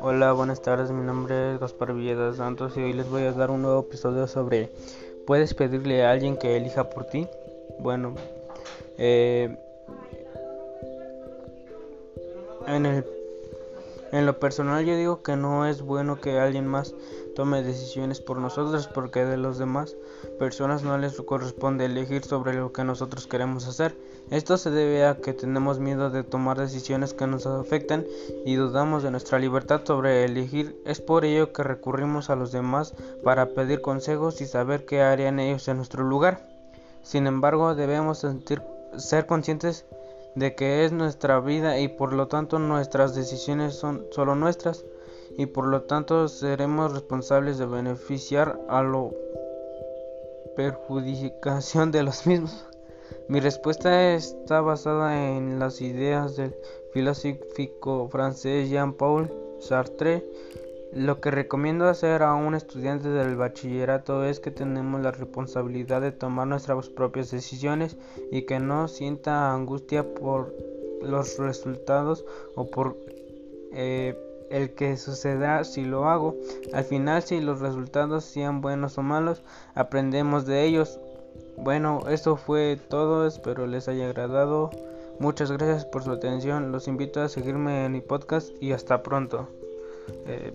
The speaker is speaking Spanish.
Hola, buenas tardes, mi nombre es Gaspar Villedas Santos y hoy les voy a dar un nuevo episodio sobre ¿Puedes pedirle a alguien que elija por ti? Bueno, eh, en, el, en lo personal yo digo que no es bueno que alguien más tome decisiones por nosotros porque de los demás personas no les corresponde elegir sobre lo que nosotros queremos hacer. Esto se debe a que tenemos miedo de tomar decisiones que nos afectan y dudamos de nuestra libertad sobre elegir. Es por ello que recurrimos a los demás para pedir consejos y saber qué harían ellos en nuestro lugar. Sin embargo, debemos sentir, ser conscientes de que es nuestra vida y por lo tanto nuestras decisiones son solo nuestras y por lo tanto seremos responsables de beneficiar a la perjudicación de los mismos. Mi respuesta está basada en las ideas del filósofo francés Jean-Paul Sartre. Lo que recomiendo hacer a un estudiante del bachillerato es que tenemos la responsabilidad de tomar nuestras propias decisiones y que no sienta angustia por los resultados o por eh, el que suceda si lo hago. Al final, si los resultados sean buenos o malos, aprendemos de ellos. Bueno, esto fue todo, espero les haya agradado. Muchas gracias por su atención. Los invito a seguirme en mi podcast y hasta pronto. Eh,